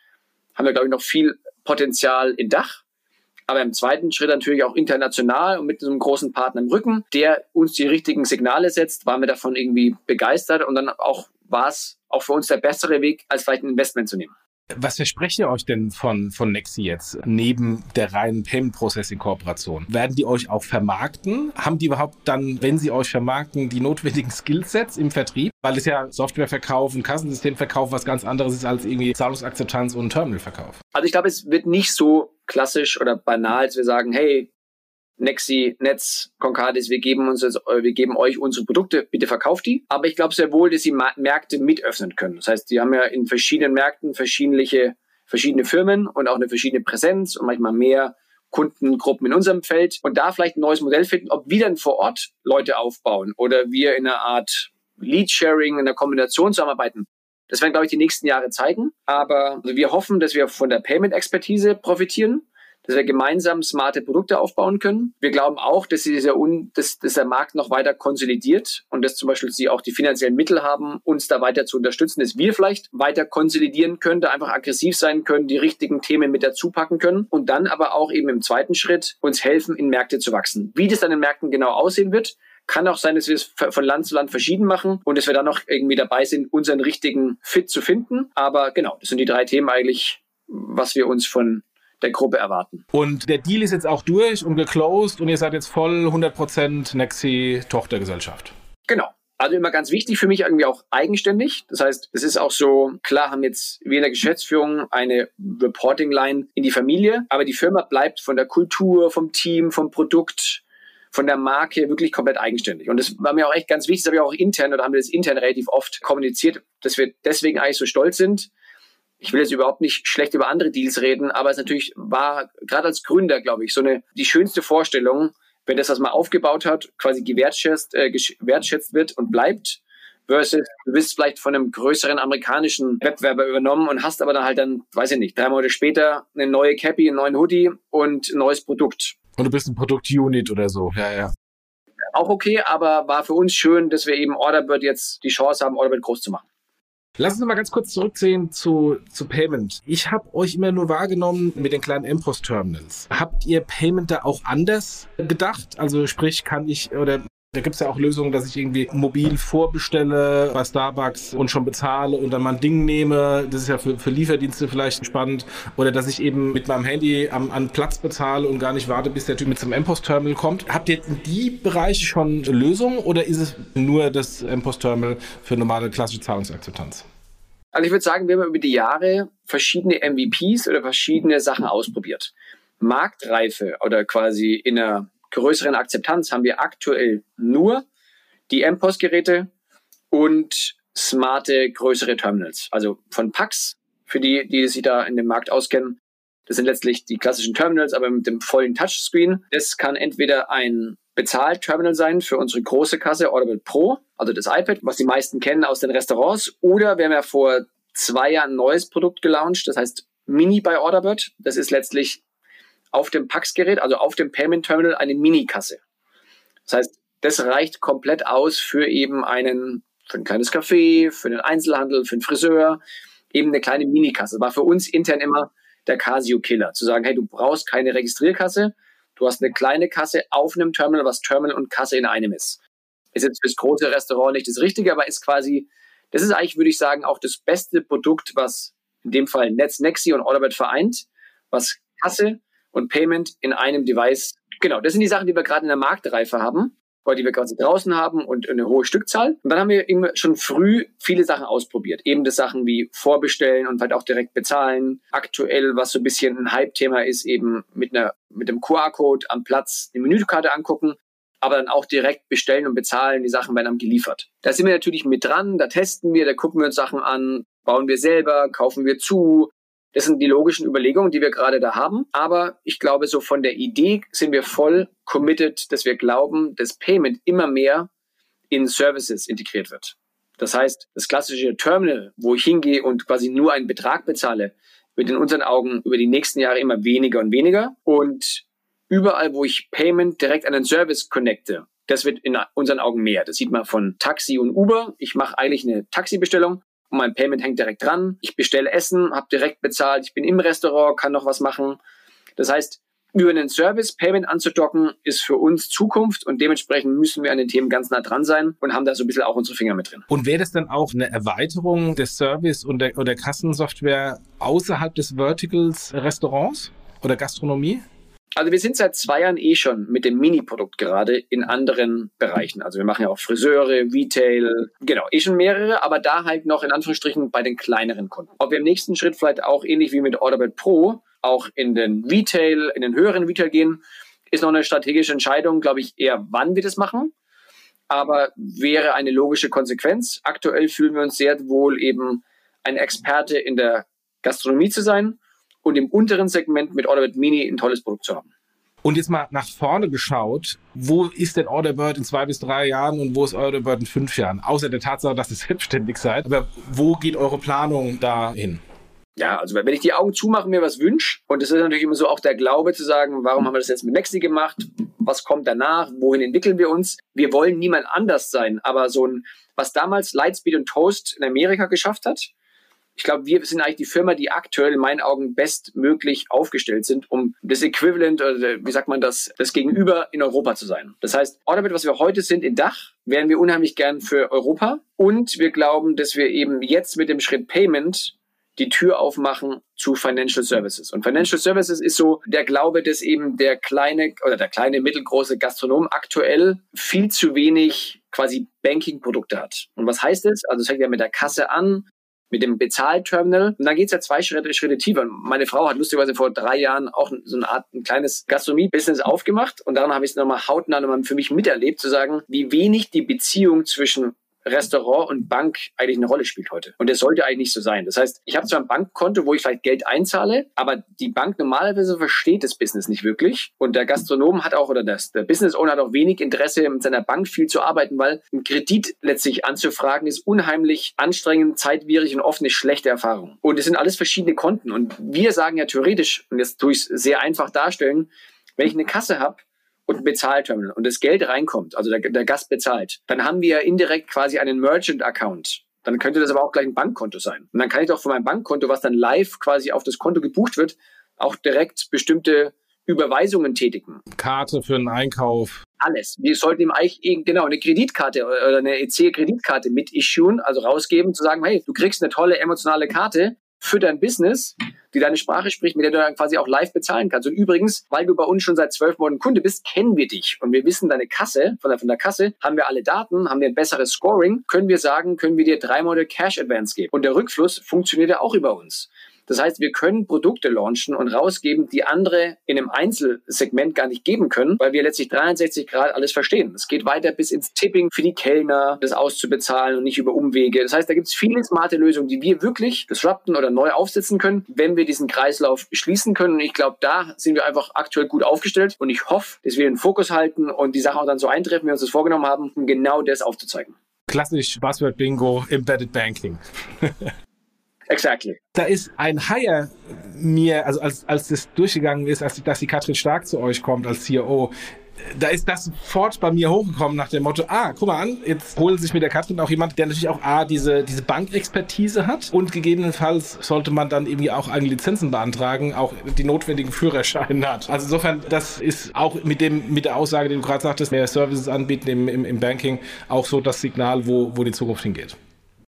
haben wir, glaube ich, noch viel Potenzial in Dach, aber im zweiten Schritt natürlich auch international und mit einem großen Partner im Rücken, der uns die richtigen Signale setzt, waren wir davon irgendwie begeistert und dann auch war es auch für uns der bessere Weg, als vielleicht ein Investment zu nehmen. Was versprecht ihr euch denn von, von Nexi jetzt, neben der reinen Payment Processing Kooperation? Werden die euch auch vermarkten? Haben die überhaupt dann, wenn sie euch vermarkten, die notwendigen Skillsets im Vertrieb? Weil es ja Softwareverkauf und Kassensystemverkauf was ganz anderes ist als irgendwie Zahlungsakzeptanz und Terminalverkauf. Also ich glaube, es wird nicht so klassisch oder banal, dass wir sagen, hey, Nexi, Netz, Concardis, wir geben uns, äh, wir geben euch unsere Produkte, bitte verkauft die. Aber ich glaube sehr wohl, dass sie Märkte mit öffnen können. Das heißt, die haben ja in verschiedenen Märkten verschiedene, verschiedene Firmen und auch eine verschiedene Präsenz und manchmal mehr Kundengruppen in unserem Feld und da vielleicht ein neues Modell finden, ob wir dann vor Ort Leute aufbauen oder wir in einer Art Lead-Sharing, in der Kombination zusammenarbeiten. Das werden, glaube ich, die nächsten Jahre zeigen. Aber wir hoffen, dass wir von der Payment-Expertise profitieren dass wir gemeinsam smarte Produkte aufbauen können. Wir glauben auch, dass, dieser Un dass, dass der Markt noch weiter konsolidiert und dass zum Beispiel sie auch die finanziellen Mittel haben, uns da weiter zu unterstützen, dass wir vielleicht weiter konsolidieren können, da einfach aggressiv sein können, die richtigen Themen mit dazu packen können und dann aber auch eben im zweiten Schritt uns helfen, in Märkte zu wachsen. Wie das dann in Märkten genau aussehen wird, kann auch sein, dass wir es von Land zu Land verschieden machen und dass wir dann noch irgendwie dabei sind, unseren richtigen Fit zu finden. Aber genau, das sind die drei Themen eigentlich, was wir uns von der Gruppe erwarten. Und der Deal ist jetzt auch durch und geclosed und ihr seid jetzt voll 100% Nexi-Tochtergesellschaft. Genau. Also immer ganz wichtig für mich irgendwie auch eigenständig. Das heißt, es ist auch so, klar haben jetzt wir in der Geschäftsführung eine Reporting-Line in die Familie, aber die Firma bleibt von der Kultur, vom Team, vom Produkt, von der Marke wirklich komplett eigenständig. Und das war mir auch echt ganz wichtig, das habe ich auch intern oder haben wir das intern relativ oft kommuniziert, dass wir deswegen eigentlich so stolz sind, ich will jetzt überhaupt nicht schlecht über andere Deals reden, aber es natürlich war gerade als Gründer, glaube ich, so eine die schönste Vorstellung, wenn das, was man aufgebaut hat, quasi gewertschätzt, äh, gewertschätzt wird und bleibt, versus du bist vielleicht von einem größeren amerikanischen Wettbewerber übernommen und hast aber dann halt dann, weiß ich nicht, drei Monate später eine neue Cappy, einen neuen Hoodie und ein neues Produkt. Und du bist ein Produktunit oder so, ja, ja. Auch okay, aber war für uns schön, dass wir eben Orderbird jetzt die Chance haben, Orderbird groß zu machen. Lass uns mal ganz kurz zurückziehen zu, zu Payment. Ich habe euch immer nur wahrgenommen mit den kleinen M-Post-Terminals. Habt ihr Payment da auch anders gedacht? Also sprich, kann ich oder da gibt's ja auch Lösungen, dass ich irgendwie mobil vorbestelle bei Starbucks und schon bezahle und dann mal ein Ding nehme. Das ist ja für, für Lieferdienste vielleicht spannend. Oder dass ich eben mit meinem Handy am, an Platz bezahle und gar nicht warte, bis der Typ mit zum M-Post-Terminal kommt. Habt ihr in die Bereiche schon Lösungen oder ist es nur das M-Post-Terminal für normale klassische Zahlungsakzeptanz? Also ich würde sagen, wir haben über die Jahre verschiedene MVPs oder verschiedene Sachen ausprobiert. Marktreife oder quasi in einer größeren Akzeptanz haben wir aktuell nur die M-Post-Geräte und smarte größere Terminals. Also von Pax, für die, die sich da in dem Markt auskennen. Das sind letztlich die klassischen Terminals, aber mit dem vollen Touchscreen. Das kann entweder ein Bezahlterminal sein für unsere große Kasse Audible Pro, also das iPad, was die meisten kennen aus den Restaurants. Oder wir haben ja vor zwei Jahren ein neues Produkt gelauncht, das heißt Mini bei Orderbird. Das ist letztlich auf dem Pax-Gerät, also auf dem Payment Terminal, eine Mini-Kasse. Das heißt, das reicht komplett aus für eben einen, für ein kleines Café, für den Einzelhandel, für einen Friseur, eben eine kleine Mini-Kasse. War für uns intern immer der Casio-Killer, zu sagen, hey, du brauchst keine Registrierkasse, du hast eine kleine Kasse auf einem Terminal, was Terminal und Kasse in einem ist. Ist jetzt fürs große Restaurant nicht das Richtige, aber ist quasi, das ist eigentlich, würde ich sagen, auch das beste Produkt, was in dem Fall Netz, Nexi und Orderbet vereint, was Kasse, und Payment in einem Device. Genau, das sind die Sachen, die wir gerade in der Marktreife haben. oder die wir quasi draußen haben und eine hohe Stückzahl. Und dann haben wir eben schon früh viele Sachen ausprobiert. Eben das Sachen wie vorbestellen und halt auch direkt bezahlen. Aktuell, was so ein bisschen ein Hype-Thema ist, eben mit einer, mit dem QR-Code am Platz die Menükarte angucken aber dann auch direkt bestellen und bezahlen. Die Sachen werden dann geliefert. Da sind wir natürlich mit dran, da testen wir, da gucken wir uns Sachen an, bauen wir selber, kaufen wir zu. Das sind die logischen Überlegungen, die wir gerade da haben. Aber ich glaube, so von der Idee sind wir voll committed, dass wir glauben, dass Payment immer mehr in Services integriert wird. Das heißt, das klassische Terminal, wo ich hingehe und quasi nur einen Betrag bezahle, wird in unseren Augen über die nächsten Jahre immer weniger und weniger. Und überall, wo ich Payment direkt an den Service connecte, das wird in unseren Augen mehr. Das sieht man von Taxi und Uber. Ich mache eigentlich eine Taxibestellung mein Payment hängt direkt dran. Ich bestelle Essen, habe direkt bezahlt. Ich bin im Restaurant, kann noch was machen. Das heißt, über einen Service Payment anzudocken, ist für uns Zukunft und dementsprechend müssen wir an den Themen ganz nah dran sein und haben da so ein bisschen auch unsere Finger mit drin. Und wäre das dann auch eine Erweiterung des Service und der, oder Kassensoftware außerhalb des Verticals Restaurants oder Gastronomie? Also wir sind seit zwei Jahren eh schon mit dem Mini-Produkt gerade in anderen Bereichen. Also wir machen ja auch Friseure, Retail, genau, eh schon mehrere, aber da halt noch in Anführungsstrichen bei den kleineren Kunden. Ob wir im nächsten Schritt vielleicht auch ähnlich wie mit Orderbed Pro auch in den Retail, in den höheren Retail gehen, ist noch eine strategische Entscheidung, glaube ich, eher wann wir das machen. Aber wäre eine logische Konsequenz. Aktuell fühlen wir uns sehr wohl eben ein Experte in der Gastronomie zu sein und im unteren Segment mit Orderbird Mini ein tolles Produkt zu haben. Und jetzt mal nach vorne geschaut, wo ist denn Orderbird in zwei bis drei Jahren und wo ist Orderbird in fünf Jahren? Außer der Tatsache, dass ihr [LAUGHS] selbstständig seid. Aber wo geht eure Planung dahin? Ja, also wenn ich die Augen zumache, mir was wünsche, und das ist natürlich immer so auch der Glaube zu sagen, warum haben wir das jetzt mit Nexi gemacht? Was kommt danach? Wohin entwickeln wir uns? Wir wollen niemand anders sein, aber so ein, was damals Lightspeed und Toast in Amerika geschafft hat, ich glaube, wir sind eigentlich die Firma, die aktuell in meinen Augen bestmöglich aufgestellt sind, um das Äquivalent oder wie sagt man das, das Gegenüber in Europa zu sein. Das heißt, Orbit, was wir heute sind in Dach, wären wir unheimlich gern für Europa. Und wir glauben, dass wir eben jetzt mit dem Schritt Payment die Tür aufmachen zu Financial Services. Und Financial Services ist so der Glaube, dass eben der kleine oder der kleine mittelgroße Gastronom aktuell viel zu wenig quasi Banking-Produkte hat. Und was heißt das? Also es fängt ja mit der Kasse an, mit dem Bezahlterminal. Und dann geht's ja zwei Schritte, Schritte tiefer. Meine Frau hat lustigerweise vor drei Jahren auch so eine Art ein kleines Gastronomie-Business aufgemacht. Und daran habe ich es nochmal hautnah nochmal für mich miterlebt, zu sagen, wie wenig die Beziehung zwischen Restaurant und Bank eigentlich eine Rolle spielt heute. Und das sollte eigentlich nicht so sein. Das heißt, ich habe zwar ein Bankkonto, wo ich vielleicht Geld einzahle, aber die Bank normalerweise versteht das Business nicht wirklich. Und der Gastronom hat auch, oder das, der Business Owner hat auch wenig Interesse, mit seiner Bank viel zu arbeiten, weil ein Kredit letztlich anzufragen ist unheimlich anstrengend, zeitwierig und oft eine schlechte Erfahrung. Und es sind alles verschiedene Konten. Und wir sagen ja theoretisch, und jetzt tue ich es sehr einfach darstellen, wenn ich eine Kasse habe, und ein Bezahlterminal und das Geld reinkommt, also der, der Gast bezahlt, dann haben wir indirekt quasi einen Merchant-Account. Dann könnte das aber auch gleich ein Bankkonto sein. Und dann kann ich doch von meinem Bankkonto, was dann live quasi auf das Konto gebucht wird, auch direkt bestimmte Überweisungen tätigen. Karte für einen Einkauf. Alles. Wir sollten ihm eigentlich genau eine Kreditkarte oder eine EC-Kreditkarte mit issuen, also rausgeben, zu sagen, hey, du kriegst eine tolle emotionale Karte, für dein Business, die deine Sprache spricht, mit der du dann quasi auch live bezahlen kannst. Und übrigens, weil du bei uns schon seit zwölf Monaten Kunde bist, kennen wir dich und wir wissen deine Kasse, von der, von der Kasse haben wir alle Daten, haben wir ein besseres Scoring, können wir sagen, können wir dir drei Monate Cash Advance geben. Und der Rückfluss funktioniert ja auch über uns. Das heißt, wir können Produkte launchen und rausgeben, die andere in einem Einzelsegment gar nicht geben können, weil wir letztlich 63 Grad alles verstehen. Es geht weiter bis ins Tipping für die Kellner, das auszubezahlen und nicht über Umwege. Das heißt, da gibt es viele smarte Lösungen, die wir wirklich disrupten oder neu aufsetzen können, wenn wir diesen Kreislauf schließen können. Und ich glaube, da sind wir einfach aktuell gut aufgestellt und ich hoffe, dass wir den Fokus halten und die Sachen auch dann so eintreffen, wie wir uns das vorgenommen haben, um genau das aufzuzeigen. Klassisch Buzzword Bingo, Embedded Banking. [LAUGHS] Exactly. Da ist ein Hire mir, also als, als das durchgegangen ist, als dass die Katrin Stark zu euch kommt als CEO, da ist das sofort bei mir hochgekommen nach dem Motto, ah, guck mal an, jetzt holen sich mit der Katrin auch jemand, der natürlich auch A, diese, diese Bankexpertise hat und gegebenenfalls sollte man dann irgendwie auch eigene Lizenzen beantragen, auch die notwendigen Führerscheine hat. Also insofern, das ist auch mit dem, mit der Aussage, die du gerade sagtest, mehr Services anbieten im, im, im Banking, auch so das Signal, wo, wo die Zukunft hingeht.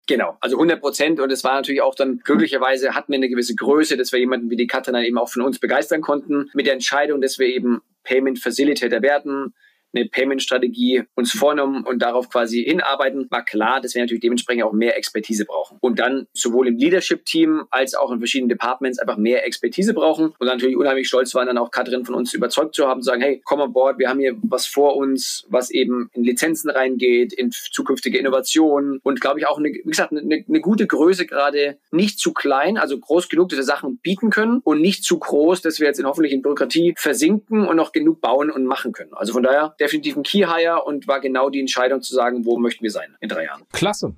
Genau, also 100 Prozent. Und es war natürlich auch dann, glücklicherweise hatten wir eine gewisse Größe, dass wir jemanden wie die Katrin eben auch von uns begeistern konnten. Mit der Entscheidung, dass wir eben Payment Facilitator werden, eine Payment-Strategie uns vornehmen und darauf quasi hinarbeiten, war klar, dass wir natürlich dementsprechend auch mehr Expertise brauchen. Und dann sowohl im Leadership-Team als auch in verschiedenen Departments einfach mehr Expertise brauchen. Und natürlich unheimlich stolz waren, dann auch Katrin von uns überzeugt zu haben, zu sagen, hey, komm an Bord, wir haben hier was vor uns, was eben in Lizenzen reingeht, in zukünftige Innovationen und glaube ich auch, eine, wie gesagt, eine, eine gute Größe gerade, nicht zu klein, also groß genug, dass wir Sachen bieten können und nicht zu groß, dass wir jetzt in, hoffentlich in Bürokratie versinken und noch genug bauen und machen können. Also von daher definitiv ein Key-Hire und war genau die Entscheidung zu sagen, wo möchten wir sein in drei Jahren. Klasse.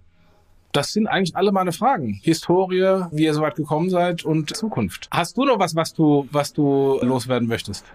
Das sind eigentlich alle meine Fragen. Historie, wie ihr so weit gekommen seid und Zukunft. Hast du noch was, was du, was du loswerden möchtest?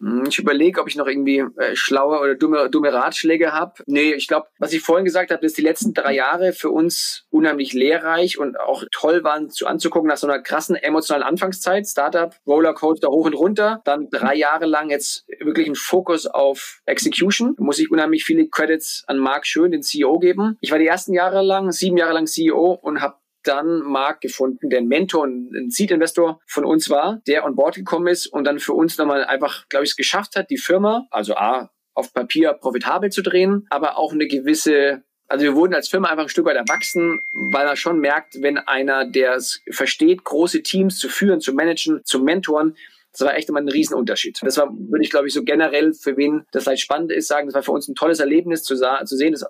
Hm, ich überlege, ob ich noch irgendwie äh, schlaue oder dumme, dumme Ratschläge habe. Nee, ich glaube, was ich vorhin gesagt habe, dass die letzten drei Jahre für uns unheimlich lehrreich und auch toll waren zu anzugucken nach so einer krassen emotionalen Anfangszeit. Startup, Rollercoaster hoch und runter. Dann drei Jahre lang jetzt wirklich ein Fokus auf Execution. Muss ich unheimlich viele Credits an Mark Schön, den CEO, geben. Ich war die ersten Jahre lang, sieben Jahre lang CEO und habe dann Marc gefunden, der ein Mentor ein Seed-Investor von uns war, der on board gekommen ist und dann für uns nochmal einfach, glaube ich, es geschafft hat, die Firma, also A, auf Papier profitabel zu drehen, aber auch eine gewisse also wir wurden als Firma einfach ein Stück weit erwachsen, weil man schon merkt, wenn einer, der es versteht, große Teams zu führen, zu managen, zu mentoren, das war echt immer ein Riesenunterschied. Das war, würde ich glaube ich so generell, für wen das vielleicht spannend ist, sagen, das war für uns ein tolles Erlebnis zu, zu sehen. Das,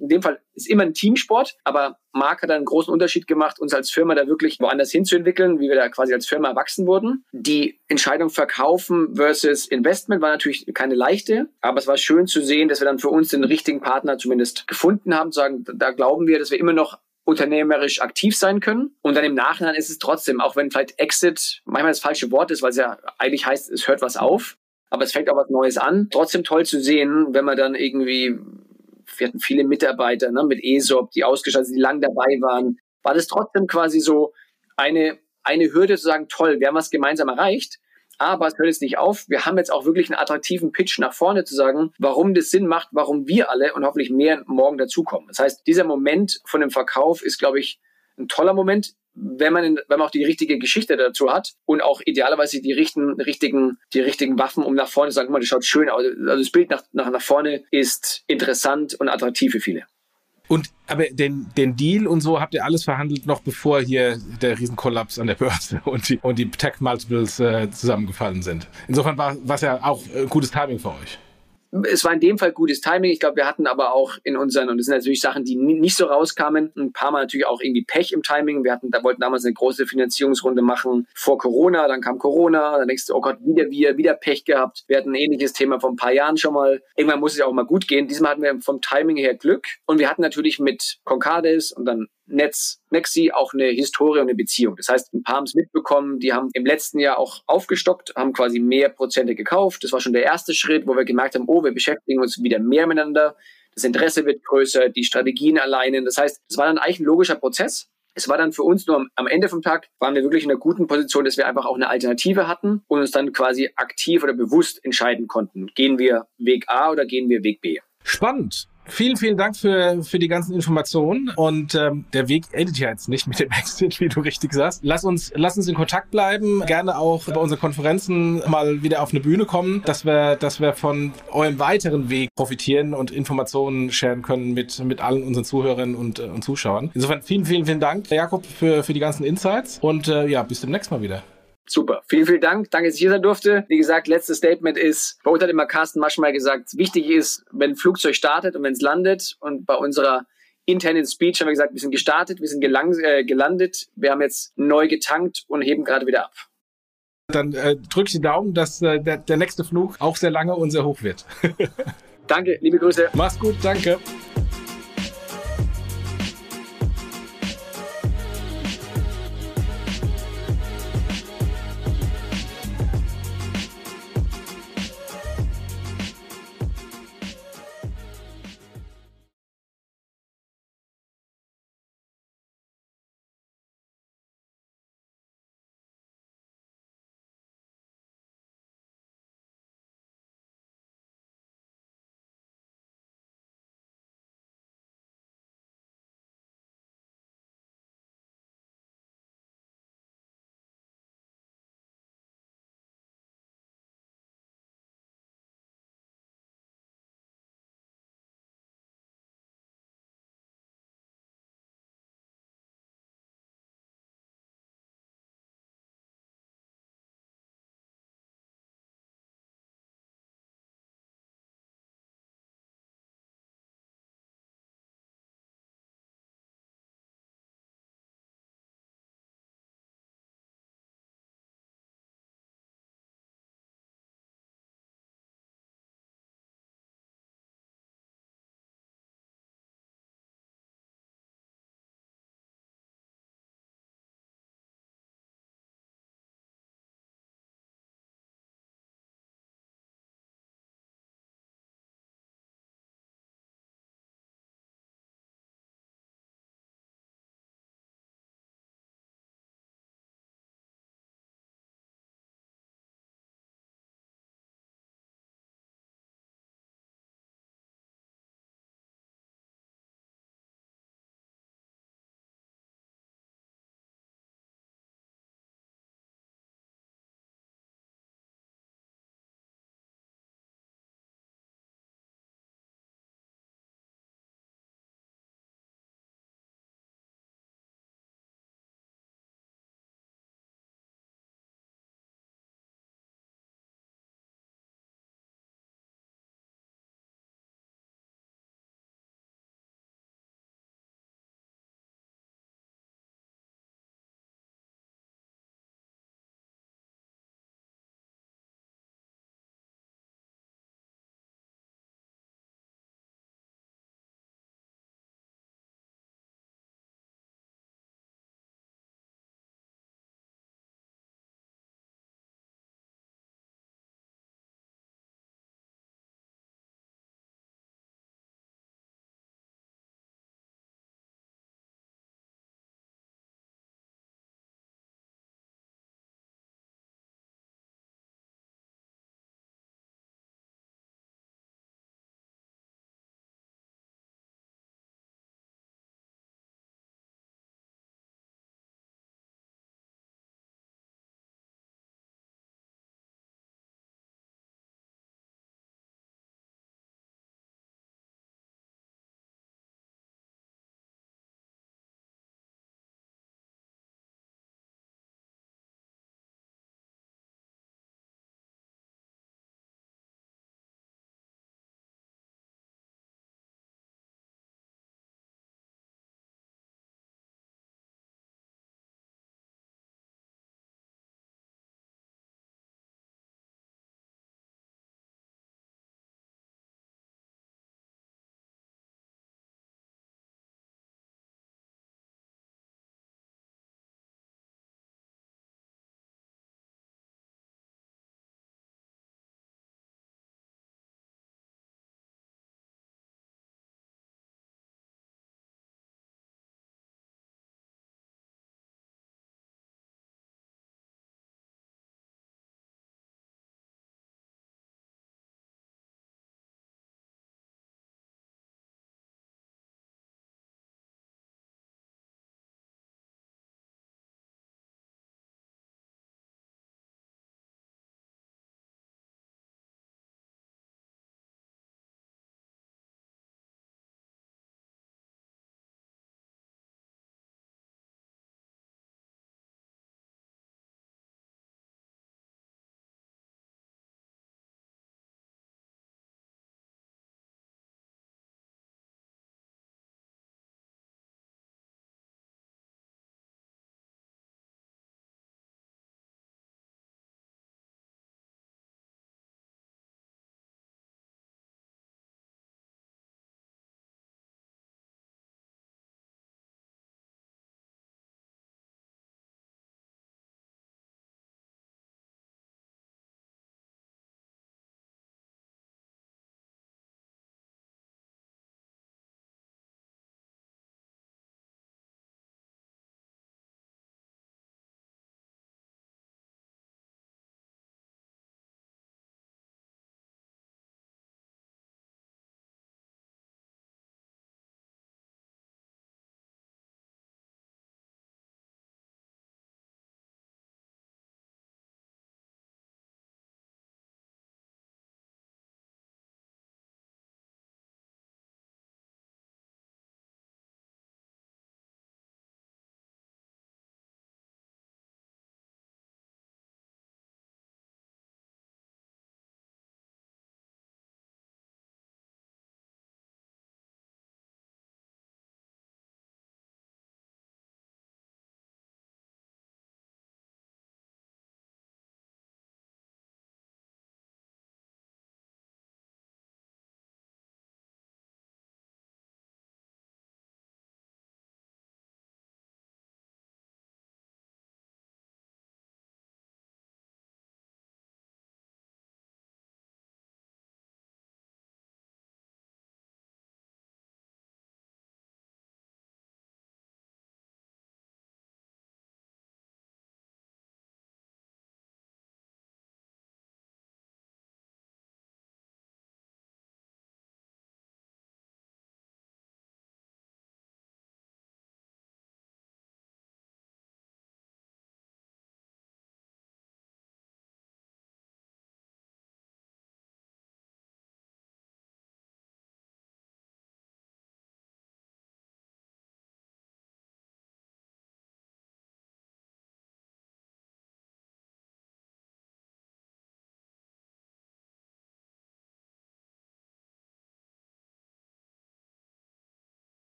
in dem Fall ist immer ein Teamsport, aber Marc hat einen großen Unterschied gemacht, uns als Firma da wirklich woanders hinzuentwickeln, wie wir da quasi als Firma erwachsen wurden. Die Entscheidung verkaufen versus Investment war natürlich keine leichte, aber es war schön zu sehen, dass wir dann für uns den richtigen Partner zumindest gefunden haben, zu sagen, da glauben wir, dass wir immer noch unternehmerisch aktiv sein können. Und dann im Nachhinein ist es trotzdem, auch wenn vielleicht Exit manchmal das falsche Wort ist, weil es ja eigentlich heißt, es hört was auf, aber es fängt auch was Neues an. Trotzdem toll zu sehen, wenn man dann irgendwie, wir hatten viele Mitarbeiter ne, mit ESOP, die ausgestattet die lang dabei waren, war das trotzdem quasi so eine, eine Hürde zu sagen, toll, wir haben was gemeinsam erreicht. Aber es hört jetzt nicht auf. Wir haben jetzt auch wirklich einen attraktiven Pitch nach vorne zu sagen, warum das Sinn macht, warum wir alle und hoffentlich mehr morgen dazukommen. Das heißt, dieser Moment von dem Verkauf ist, glaube ich, ein toller Moment, wenn man, wenn man auch die richtige Geschichte dazu hat und auch idealerweise die richtigen, richtigen, die richtigen Waffen, um nach vorne zu sagen, guck mal, das schaut schön aus. Also das Bild nach, nach, nach vorne ist interessant und attraktiv für viele. Und aber den, den Deal und so habt ihr alles verhandelt, noch bevor hier der Riesenkollaps an der Börse [LAUGHS] und die, und die Tech-Multiples äh, zusammengefallen sind. Insofern war es ja auch äh, gutes Timing für euch es war in dem Fall gutes Timing. Ich glaube, wir hatten aber auch in unseren, und das sind natürlich Sachen, die nicht so rauskamen, ein paar Mal natürlich auch irgendwie Pech im Timing. Wir hatten, da wollten damals eine große Finanzierungsrunde machen vor Corona, dann kam Corona, dann denkst du, oh Gott, wieder wir, wieder Pech gehabt. Wir hatten ein ähnliches Thema vor ein paar Jahren schon mal. Irgendwann muss es auch mal gut gehen. Diesmal hatten wir vom Timing her Glück. Und wir hatten natürlich mit Concardis und dann Netz, Nexi auch eine Historie und eine Beziehung. Das heißt, ein paar haben es mitbekommen, die haben im letzten Jahr auch aufgestockt, haben quasi mehr Prozente gekauft. Das war schon der erste Schritt, wo wir gemerkt haben, oh, wir beschäftigen uns wieder mehr miteinander. Das Interesse wird größer, die Strategien alleine. Das heißt, es war dann eigentlich ein logischer Prozess. Es war dann für uns nur am Ende vom Tag, waren wir wirklich in einer guten Position, dass wir einfach auch eine Alternative hatten und uns dann quasi aktiv oder bewusst entscheiden konnten. Gehen wir Weg A oder gehen wir Weg B? Spannend. Vielen, vielen Dank für, für die ganzen Informationen. Und ähm, der Weg endet ja jetzt nicht mit dem [LAUGHS] Exit, wie du richtig sagst. Lass uns, lass uns in Kontakt bleiben. Gerne auch bei unseren Konferenzen mal wieder auf eine Bühne kommen, dass wir, dass wir von eurem weiteren Weg profitieren und Informationen sharen können mit, mit allen unseren Zuhörern und, äh, und Zuschauern. Insofern vielen, vielen, vielen Dank, Jakob, für, für die ganzen Insights. Und äh, ja, bis demnächst mal wieder. Super. Vielen, vielen Dank. Danke, dass ich hier sein durfte. Wie gesagt, letztes Statement ist, bei uns hat immer Carsten Masch mal gesagt, wichtig ist, wenn ein Flugzeug startet und wenn es landet. Und bei unserer internen Speech haben wir gesagt, wir sind gestartet, wir sind äh, gelandet, wir haben jetzt neu getankt und heben gerade wieder ab. Dann äh, drücke ich die Daumen, dass äh, der, der nächste Flug auch sehr lange und sehr hoch wird. [LAUGHS] danke, liebe Grüße. Mach's gut, danke.